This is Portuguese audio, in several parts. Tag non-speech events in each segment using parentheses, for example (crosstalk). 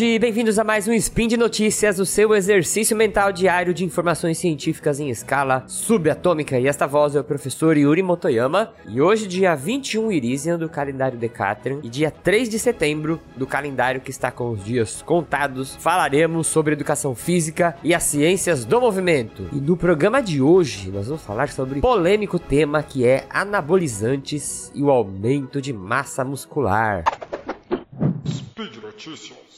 Bem-vindos a mais um Spin de Notícias, o seu exercício mental diário de informações científicas em escala subatômica. E esta voz é o professor Yuri Motoyama. E hoje, dia 21 Irisian do calendário Decathlon e dia 3 de setembro do calendário que está com os dias contados, falaremos sobre educação física e as ciências do movimento. E no programa de hoje, nós vamos falar sobre polêmico tema que é anabolizantes e o aumento de massa muscular. Speed Notícias.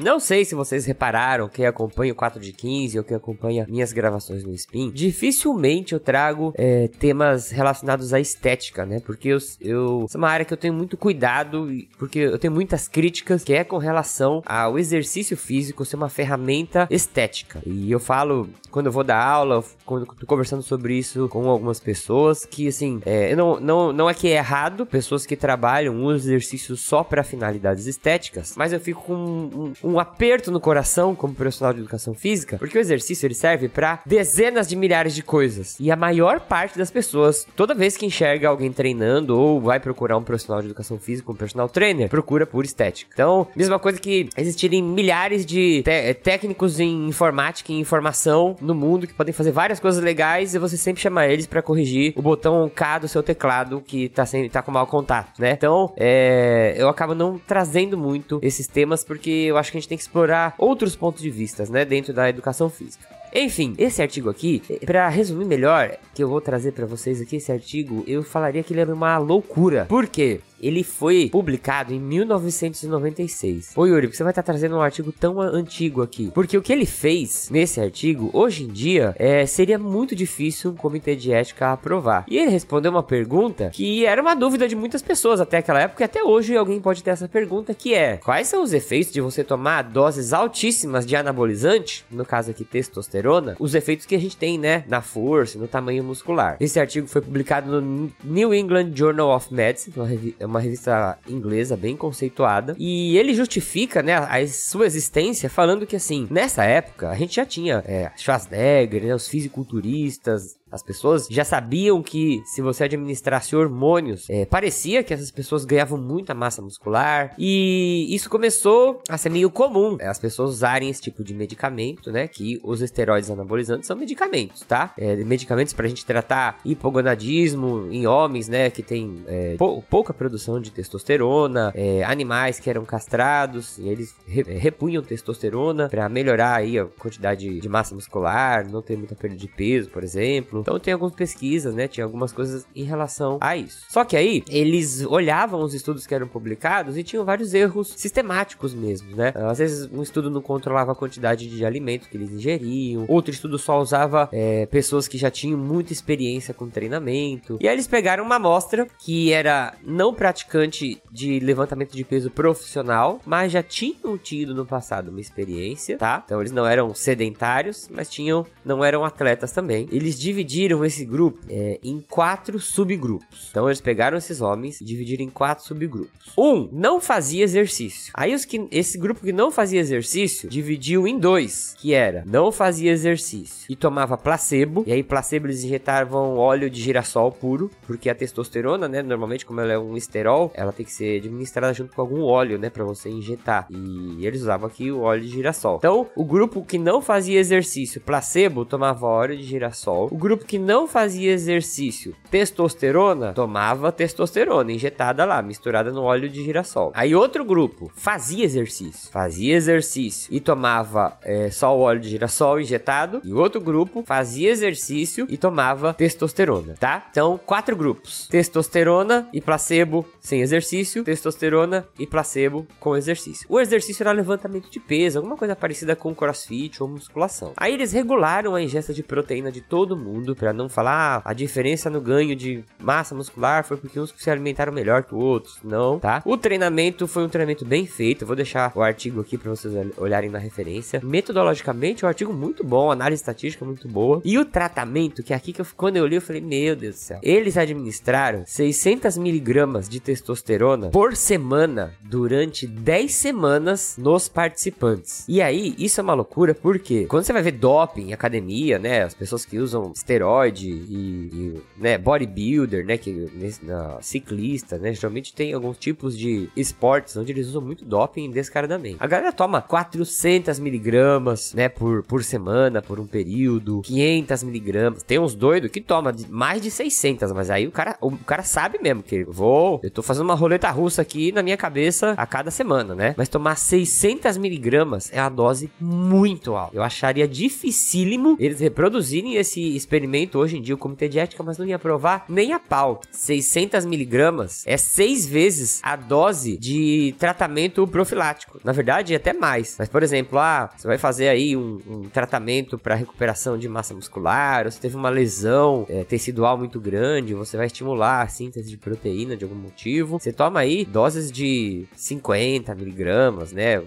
Não sei se vocês repararam, quem acompanha o 4 de 15 ou quem acompanha minhas gravações no Spin, dificilmente eu trago é, temas relacionados à estética, né? Porque eu, eu. É uma área que eu tenho muito cuidado, porque eu tenho muitas críticas que é com relação ao exercício físico ser uma ferramenta estética. E eu falo, quando eu vou dar aula, quando eu tô conversando sobre isso com algumas pessoas, que assim, é, não, não, não é que é errado pessoas que trabalham um exercício só para finalidades estéticas, mas eu fico com um, um um aperto no coração como profissional de educação física, porque o exercício ele serve para dezenas de milhares de coisas. E a maior parte das pessoas, toda vez que enxerga alguém treinando ou vai procurar um profissional de educação física, um personal trainer, procura por estética. Então, mesma coisa que existirem milhares de técnicos em informática e informação no mundo que podem fazer várias coisas legais e você sempre chama eles para corrigir o botão K do seu teclado que tá, sem, tá com mau contato, né? Então, é, eu acabo não trazendo muito esses temas porque eu acho que gente tem que explorar outros pontos de vista, né, dentro da educação física. Enfim, esse artigo aqui, para resumir melhor, que eu vou trazer para vocês aqui esse artigo, eu falaria que ele era uma loucura. Por quê? Ele foi publicado em 1996. Ô Yuri, você vai estar tá trazendo um artigo tão antigo aqui. Porque o que ele fez nesse artigo, hoje em dia, é, seria muito difícil um comitê de ética aprovar. E ele respondeu uma pergunta que era uma dúvida de muitas pessoas até aquela época, e até hoje alguém pode ter essa pergunta, que é: quais são os efeitos de você tomar doses altíssimas de anabolizante, no caso aqui testosterona? os efeitos que a gente tem, né, na força, no tamanho muscular. Esse artigo foi publicado no New England Journal of Medicine, uma, é uma revista inglesa bem conceituada, e ele justifica, né, a sua existência falando que, assim, nessa época, a gente já tinha é, Schwarzenegger, né, os fisiculturistas, as pessoas já sabiam que se você administrasse hormônios, é, parecia que essas pessoas ganhavam muita massa muscular. E isso começou a ser meio comum é, as pessoas usarem esse tipo de medicamento, né? Que os esteroides anabolizantes são medicamentos, tá? É, medicamentos pra gente tratar hipogonadismo em homens, né? Que tem é, pou, pouca produção de testosterona, é, animais que eram castrados e eles é, repunham testosterona para melhorar aí a quantidade de massa muscular, não ter muita perda de peso, por exemplo. Então tem algumas pesquisas, né? Tinha algumas coisas em relação a isso. Só que aí eles olhavam os estudos que eram publicados e tinham vários erros sistemáticos mesmo, né? Às vezes um estudo não controlava a quantidade de alimento que eles ingeriam, outro estudo só usava é, pessoas que já tinham muita experiência com treinamento. E aí eles pegaram uma amostra que era não praticante de levantamento de peso profissional, mas já tinham tido no passado uma experiência, tá? Então eles não eram sedentários, mas tinham, não eram atletas também. Eles dividiram dividiram esse grupo é, em quatro subgrupos. Então eles pegaram esses homens e dividiram em quatro subgrupos. Um não fazia exercício. Aí os que esse grupo que não fazia exercício dividiu em dois, que era não fazia exercício e tomava placebo. E aí placebo eles injetavam óleo de girassol puro, porque a testosterona, né, normalmente como ela é um esterol, ela tem que ser administrada junto com algum óleo, né, para você injetar. E eles usavam aqui o óleo de girassol. Então, o grupo que não fazia exercício, placebo, tomava óleo de girassol. O grupo que não fazia exercício, testosterona, tomava testosterona injetada lá, misturada no óleo de girassol. Aí outro grupo fazia exercício, fazia exercício e tomava é, só o óleo de girassol injetado. E outro grupo fazia exercício e tomava testosterona, tá? Então, quatro grupos: testosterona e placebo sem exercício, testosterona e placebo com exercício. O exercício era levantamento de peso, alguma coisa parecida com crossfit ou musculação. Aí eles regularam a ingesta de proteína de todo mundo para não falar ah, a diferença no ganho de massa muscular foi porque uns se alimentaram melhor que outros, não, tá? O treinamento foi um treinamento bem feito, eu vou deixar o artigo aqui para vocês olharem na referência. Metodologicamente, o um artigo muito bom, análise estatística muito boa. E o tratamento, que é aqui que eu, quando eu li, eu falei, meu Deus do céu. Eles administraram 600 miligramas de testosterona por semana durante 10 semanas nos participantes. E aí, isso é uma loucura porque quando você vai ver doping em academia, né, as pessoas que usam esteroides esteroide e, e né, bodybuilder, né, que na, ciclista, né, geralmente tem alguns tipos de esportes onde eles usam muito doping descaradamente. A galera toma 400 miligramas, né, por, por semana, por um período, 500 miligramas. Tem uns doidos que toma mais de 600, mas aí o cara, o cara sabe mesmo que vou, eu tô fazendo uma roleta russa aqui na minha cabeça a cada semana, né? Mas tomar 600 miligramas é uma dose muito alta. Eu acharia dificílimo eles reproduzirem esse experimento hoje em dia. O comitê de ética, mas não ia aprovar nem a pau. 600 miligramas é seis vezes a dose de tratamento profilático. Na verdade, é até mais. Mas, por exemplo, ah, você vai fazer aí um, um tratamento para recuperação de massa muscular, ou você teve uma lesão é, tecidual muito grande, você vai estimular a síntese de proteína de algum motivo. Você toma aí doses de 50 miligramas, né?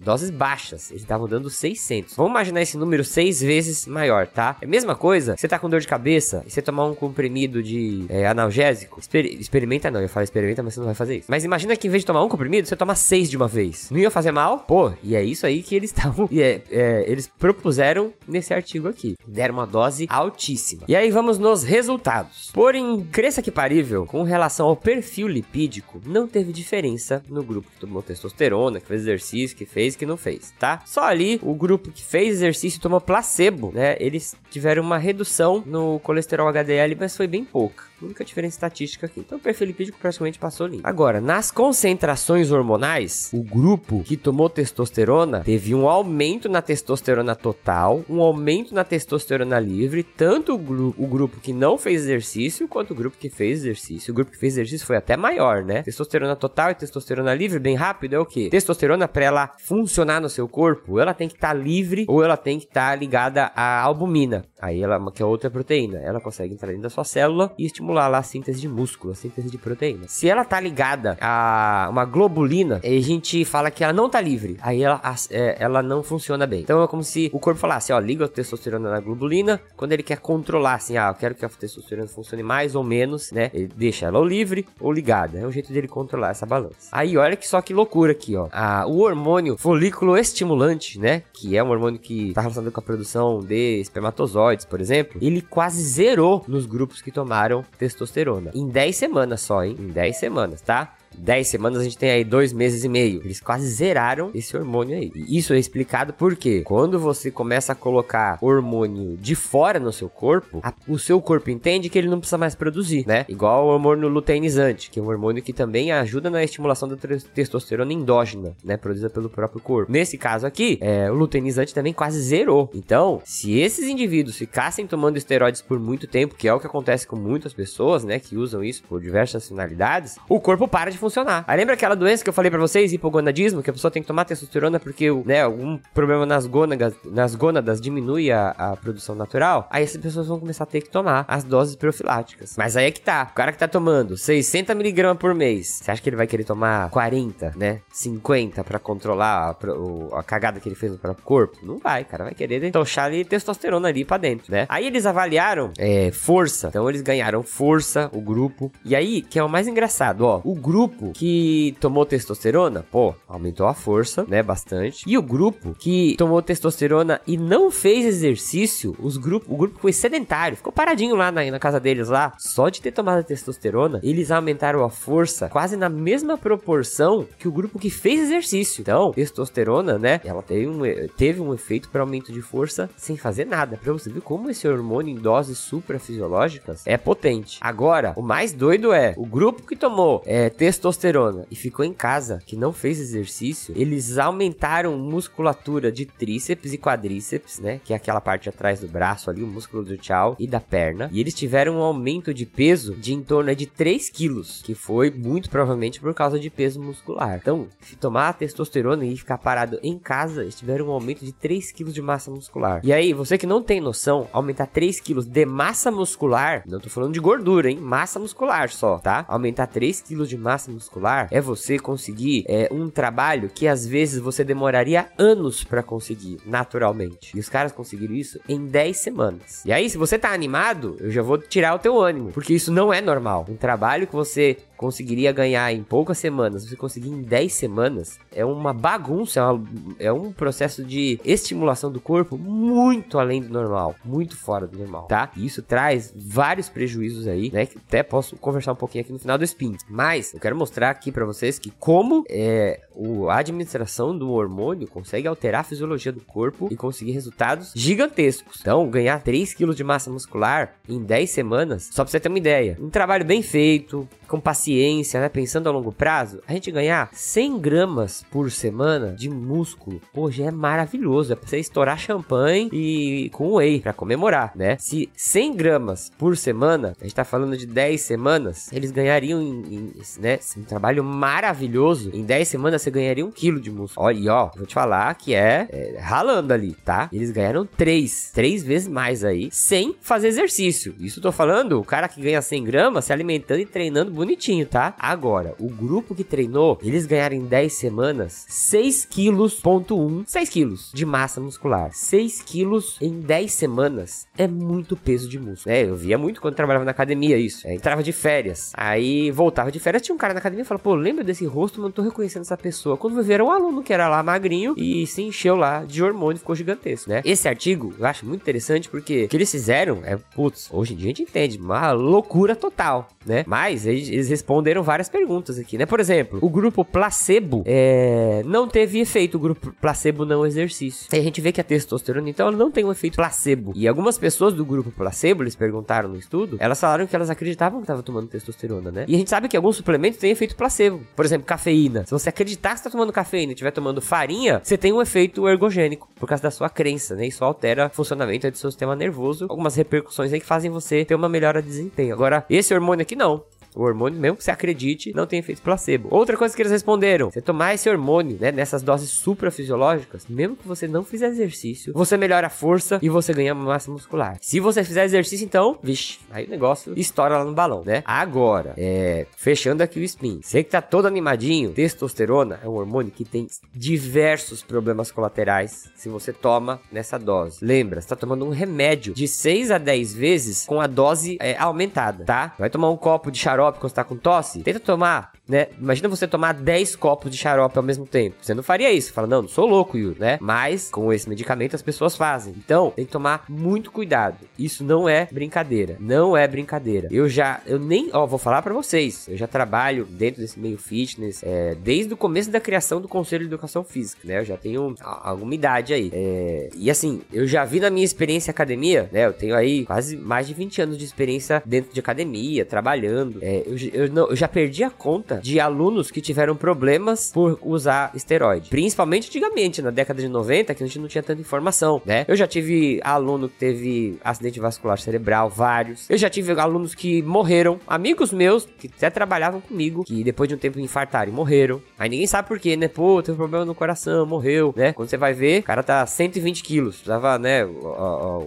Doses baixas. Eles estavam dando 600. Vamos imaginar esse número seis vezes maior, tá? É a mesma coisa, você tá com dor de cabeça e você tomar um comprimido de é, analgésico. Exper experimenta não, eu falo experimenta, mas você não vai fazer isso. Mas imagina que em vez de tomar um comprimido, você toma seis de uma vez. Não ia fazer mal? Pô, e é isso aí que eles (laughs) estavam. É, é, eles propuseram nesse artigo aqui. Deram uma dose altíssima. E aí vamos nos resultados. Por incrível que parível, com relação ao perfil lipídico, não teve diferença no grupo que tomou testosterona, que fez exercício, que fez, que não fez, tá? Só ali o grupo que fez exercício e tomou placebo, né? Eles tiveram uma redução no colesterol HDL, mas foi bem pouca. Única diferença estatística aqui. Então o perfil lipídico praticamente passou limpo. Agora, nas concentrações hormonais, o grupo que tomou testosterona teve um aumento na testosterona total, um aumento na testosterona livre, tanto o, gru o grupo que não fez exercício quanto o grupo que fez exercício. O grupo que fez exercício foi até maior, né? Testosterona total e testosterona livre, bem rápido, é o que? Testosterona, para ela funcionar no seu corpo, ela tem que estar tá livre ou ela tem que estar tá ligada à albumina. Aí ela, que é outra proteína, ela consegue entrar dentro da sua célula e estimular lá a síntese de músculo, a síntese de proteína. Se ela tá ligada a uma globulina, a gente fala que ela não tá livre. Aí ela, é, ela não funciona bem. Então é como se o corpo falasse, ó, liga a testosterona na globulina, quando ele quer controlar, assim, ah, eu quero que a testosterona funcione mais ou menos, né? Ele deixa ela ou livre ou ligada. É o jeito dele controlar essa balança. Aí olha que só que loucura aqui, ó. O hormônio folículo estimulante, né? Que é um hormônio que tá relacionado com a produção de espermatozoides por exemplo, ele quase zerou nos grupos que tomaram testosterona. Em 10 semanas só, hein? Em 10 semanas, tá? 10 semanas, a gente tem aí dois meses e meio. Eles quase zeraram esse hormônio aí. E isso é explicado porque quando você começa a colocar hormônio de fora no seu corpo, a, o seu corpo entende que ele não precisa mais produzir, né? Igual o hormônio luteinizante, que é um hormônio que também ajuda na estimulação da testosterona endógena, né? Produzida pelo próprio corpo. Nesse caso aqui, é, o luteinizante também quase zerou. Então, se esses indivíduos ficassem tomando esteroides por muito tempo, que é o que acontece com muitas pessoas, né? Que usam isso por diversas finalidades, o corpo para de funcionar. Aí lembra aquela doença que eu falei para vocês, hipogonadismo, que a pessoa tem que tomar testosterona porque, né, algum problema nas gônadas, nas gônadas diminui a, a produção natural? Aí essas pessoas vão começar a ter que tomar as doses profiláticas. Mas aí é que tá. O cara que tá tomando 60 miligramas por mês, você acha que ele vai querer tomar 40, né? 50 para controlar a, a, cagada que ele fez no próprio corpo? Não vai, cara. Vai querer tochar ali testosterona ali pra dentro, né? Aí eles avaliaram é, força. Então eles ganharam força, o grupo. E aí, que é o mais engraçado, ó. O grupo grupo que tomou testosterona, pô, aumentou a força, né, bastante. E o grupo que tomou testosterona e não fez exercício, os grupo, o grupo foi sedentário, ficou paradinho lá na, na casa deles lá, só de ter tomado testosterona, eles aumentaram a força quase na mesma proporção que o grupo que fez exercício. Então, testosterona, né, ela teve um, teve um efeito para aumento de força sem fazer nada. Pra você ver como esse hormônio em doses suprafisiológicas é potente. Agora, o mais doido é o grupo que tomou é, testosterona testosterona e ficou em casa, que não fez exercício, eles aumentaram musculatura de tríceps e quadríceps, né? Que é aquela parte atrás do braço ali, o músculo do tchau e da perna. E eles tiveram um aumento de peso de em torno de 3 quilos, que foi muito provavelmente por causa de peso muscular. Então, se tomar testosterona e ficar parado em casa, eles tiveram um aumento de 3 quilos de massa muscular. E aí, você que não tem noção, aumentar 3 quilos de massa muscular, não tô falando de gordura, hein? Massa muscular só, tá? Aumentar 3 quilos de massa massa muscular é você conseguir é, um trabalho que às vezes você demoraria anos para conseguir, naturalmente. E os caras conseguiram isso em 10 semanas. E aí, se você tá animado, eu já vou tirar o teu ânimo, porque isso não é normal. Um trabalho que você conseguiria ganhar em poucas semanas, você conseguir em 10 semanas, é uma bagunça, é, uma, é um processo de estimulação do corpo muito além do normal, muito fora do normal, tá? E isso traz vários prejuízos aí, né? Que até posso conversar um pouquinho aqui no final do spin. Mas eu quero mostrar aqui para vocês que como é, o, a administração do hormônio consegue alterar a fisiologia do corpo e conseguir resultados gigantescos. Então, ganhar 3 kg de massa muscular em 10 semanas, só pra você ter uma ideia, um trabalho bem feito, com paciência, né? Pensando a longo prazo, a gente ganhar 100 gramas por semana de músculo, já é maravilhoso. É pra você estourar champanhe e com whey pra comemorar, né? Se 100 gramas por semana, a gente tá falando de 10 semanas, eles ganhariam, em, em, né? Um trabalho maravilhoso. Em 10 semanas você ganharia um quilo de músculo. Olha, e ó, vou te falar que é, é ralando ali, tá? Eles ganharam 3, 3 vezes mais aí, sem fazer exercício. Isso eu tô falando, o cara que ganha 100 gramas se alimentando e treinando bonitinho, tá? Agora, o grupo que treinou, eles ganharam em 10 semanas 6 quilos, ponto 1, 6 quilos de massa muscular. 6 quilos em 10 semanas é muito peso de músculo. É, eu via muito quando trabalhava na academia isso. É, entrava de férias, aí voltava de férias, tinha um cara na academia e falava, pô, lembra desse rosto, não tô reconhecendo essa pessoa. Quando eu ver, era um aluno que era lá magrinho e se encheu lá de hormônio, ficou gigantesco, né? Esse artigo eu acho muito interessante porque o que eles fizeram é, putz, hoje em dia a gente entende, uma loucura total, né? Mas eles, eles responderam várias perguntas aqui, né? Por exemplo, o grupo placebo é, não teve efeito, o grupo placebo não exercício. Aí a gente vê que a testosterona, então, ela não tem um efeito placebo. E algumas pessoas do grupo placebo, eles perguntaram no estudo, elas falaram que elas acreditavam que estavam tomando testosterona, né? E a gente sabe que alguns suplementos têm efeito placebo. Por exemplo, cafeína. Se você acreditar que está tomando cafeína e estiver tomando farinha, você tem um efeito ergogênico por causa da sua crença, né? Isso altera o funcionamento do seu sistema nervoso, algumas repercussões aí que fazem você ter uma melhora de desempenho. Agora, esse hormônio aqui não. O hormônio, mesmo que você acredite, não tem efeito placebo. Outra coisa que eles responderam: você tomar esse hormônio, né, nessas doses suprafisiológicas, mesmo que você não fizer exercício, você melhora a força e você ganha massa muscular. Se você fizer exercício, então, vixe, aí o negócio estoura lá no balão, né? Agora, é, fechando aqui o spin, você que tá todo animadinho, testosterona é um hormônio que tem diversos problemas colaterais se você toma nessa dose. Lembra, você tá tomando um remédio de 6 a 10 vezes com a dose é, aumentada, tá? Vai tomar um copo de xarope xarope quando você tá com tosse, tenta tomar, né? Imagina você tomar 10 copos de xarope ao mesmo tempo. Você não faria isso. Fala, não, não sou louco, Yuri, né? Mas com esse medicamento as pessoas fazem. Então, tem que tomar muito cuidado. Isso não é brincadeira. Não é brincadeira. Eu já, eu nem, ó, vou falar para vocês. Eu já trabalho dentro desse meio fitness é, desde o começo da criação do Conselho de Educação Física, né? Eu já tenho alguma idade aí. É, e assim, eu já vi na minha experiência academia, né? Eu tenho aí quase mais de 20 anos de experiência dentro de academia, trabalhando. É, eu, eu, não, eu, já perdi a conta de alunos que tiveram problemas por usar esteroide. Principalmente antigamente, na década de 90, que a gente não tinha tanta informação, né? Eu já tive aluno que teve acidente vascular cerebral, vários. Eu já tive alunos que morreram, amigos meus que até trabalhavam comigo, que depois de um tempo infartaram e morreram. Aí ninguém sabe por quê, né? Pô, teve um problema no coração, morreu, né? Quando você vai ver, o cara tá 120 quilos. Tava, né? Ó, ó,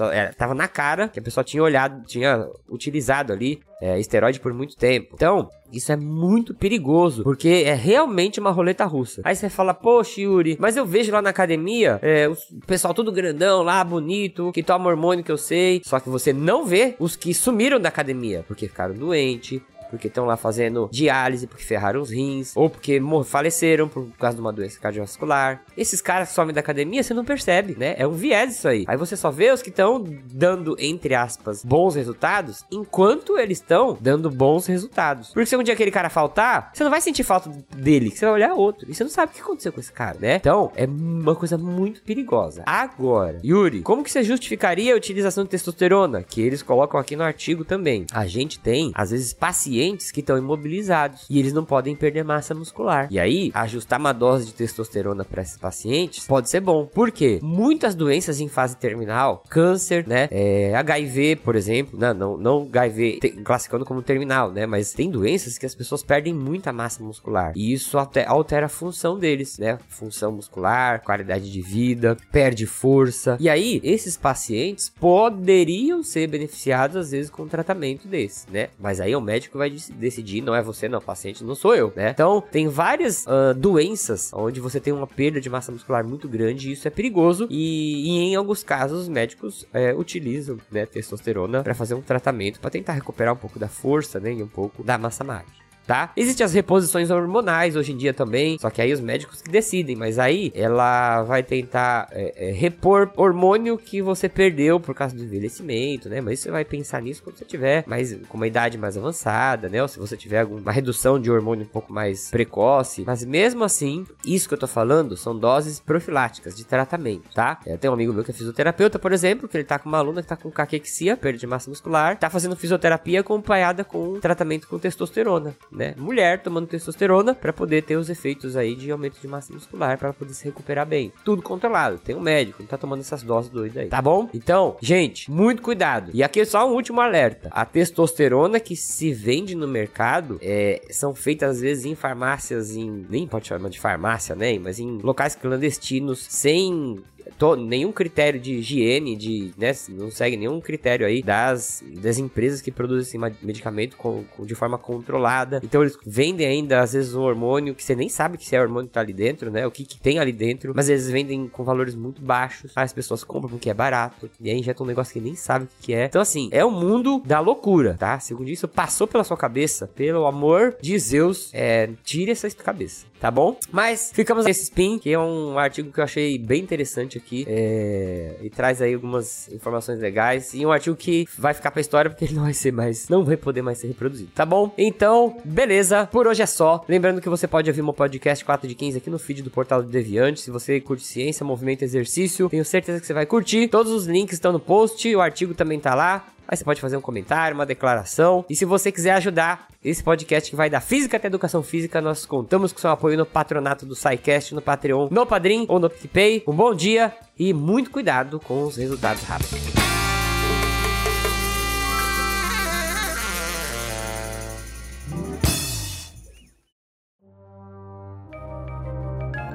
ó, é, tava na cara que a pessoa tinha olhado, tinha utilizado ali é, esteroide por muito tempo. Então, isso é muito perigoso, porque é realmente uma roleta russa. Aí você fala, poxa, Yuri, mas eu vejo lá na academia é, o pessoal tudo grandão lá, bonito, que toma hormônio que eu sei. Só que você não vê os que sumiram da academia, porque ficaram doentes, porque estão lá fazendo diálise, porque ferraram os rins, ou porque faleceram por causa de uma doença cardiovascular. Esses caras somem da academia, você não percebe, né? É um viés isso aí. Aí você só vê os que estão dando, entre aspas, bons resultados, enquanto eles estão dando bons resultados. Porque se um dia aquele cara faltar, você não vai sentir falta dele, você vai olhar outro. E você não sabe o que aconteceu com esse cara, né? Então, é uma coisa muito perigosa. Agora, Yuri, como que você justificaria a utilização de testosterona? Que eles colocam aqui no artigo também. A gente tem, às vezes, pacientes pacientes que estão imobilizados e eles não podem perder massa muscular. E aí, ajustar uma dose de testosterona para esses pacientes pode ser bom. Por quê? Muitas doenças em fase terminal, câncer, né? É, HIV, por exemplo, não, não, não HIV te, classificando como terminal, né? Mas tem doenças que as pessoas perdem muita massa muscular e isso altera a função deles, né? Função muscular, qualidade de vida, perde força. E aí, esses pacientes poderiam ser beneficiados às vezes com um tratamento desse, né? Mas aí o médico vai decidir, não é você, não, o paciente não sou eu, né? Então, tem várias uh, doenças onde você tem uma perda de massa muscular muito grande e isso é perigoso. E, e em alguns casos, os médicos é, utilizam né, testosterona para fazer um tratamento para tentar recuperar um pouco da força, né? E um pouco da massa magra. Tá? Existem as reposições hormonais hoje em dia também, só que aí os médicos que decidem, mas aí ela vai tentar é, é, repor hormônio que você perdeu por causa do envelhecimento, né? Mas você vai pensar nisso quando você tiver mais com uma idade mais avançada, né? Ou se você tiver alguma redução de hormônio um pouco mais precoce. Mas mesmo assim, isso que eu tô falando são doses profiláticas de tratamento, tá? Eu tenho um amigo meu que é fisioterapeuta, por exemplo, que ele tá com uma aluna que tá com caquexia, perda de massa muscular, tá fazendo fisioterapia acompanhada com tratamento com testosterona, né? Mulher tomando testosterona para poder ter os efeitos aí de aumento de massa muscular para poder se recuperar bem. Tudo controlado. Tem um médico, não tá tomando essas doses doidas aí, tá bom? Então, gente, muito cuidado. E aqui é só um último alerta. A testosterona que se vende no mercado é, são feitas às vezes em farmácias em nem pode chamar de farmácia, né? Mas em locais clandestinos sem to, nenhum critério de higiene, de, né, não segue nenhum critério aí das, das empresas que produzem esse medicamento com, com, de forma controlada. Então eles vendem ainda, às vezes, um hormônio que você nem sabe que se é hormônio que tá ali dentro, né? O que, que tem ali dentro, mas eles vendem com valores muito baixos. As pessoas compram porque é barato, e aí injetam um negócio que nem sabe o que, é. Então, assim, é o mundo da loucura, tá? Segundo isso, passou pela sua cabeça, pelo amor de Zeus, é, tire essa cabeça, tá bom? Mas ficamos nesse spin, que é um artigo que eu achei bem interessante aqui é, e traz aí algumas informações legais e um artigo que vai ficar pra história porque ele não vai ser mais, não vai poder mais ser reproduzido, tá bom? Então, beleza, por hoje é só. Lembrando que você pode ouvir meu podcast 4 de 15 aqui no feed do Portal do Deviante. Se você curte ciência, movimento, exercício, tenho certeza que você vai curtir. Todos os links estão no post, o artigo também tá lá. Aí você pode fazer um comentário, uma declaração. E se você quiser ajudar esse podcast que vai da física até educação física, nós contamos com seu apoio no patronato do SciCast, no Patreon, no Padrim ou no PicPay. Um bom dia e muito cuidado com os resultados rápidos.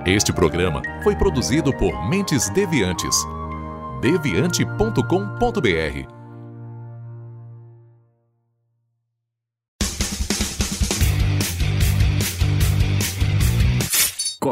Este programa foi produzido por Mentes Deviantes. deviante.com.br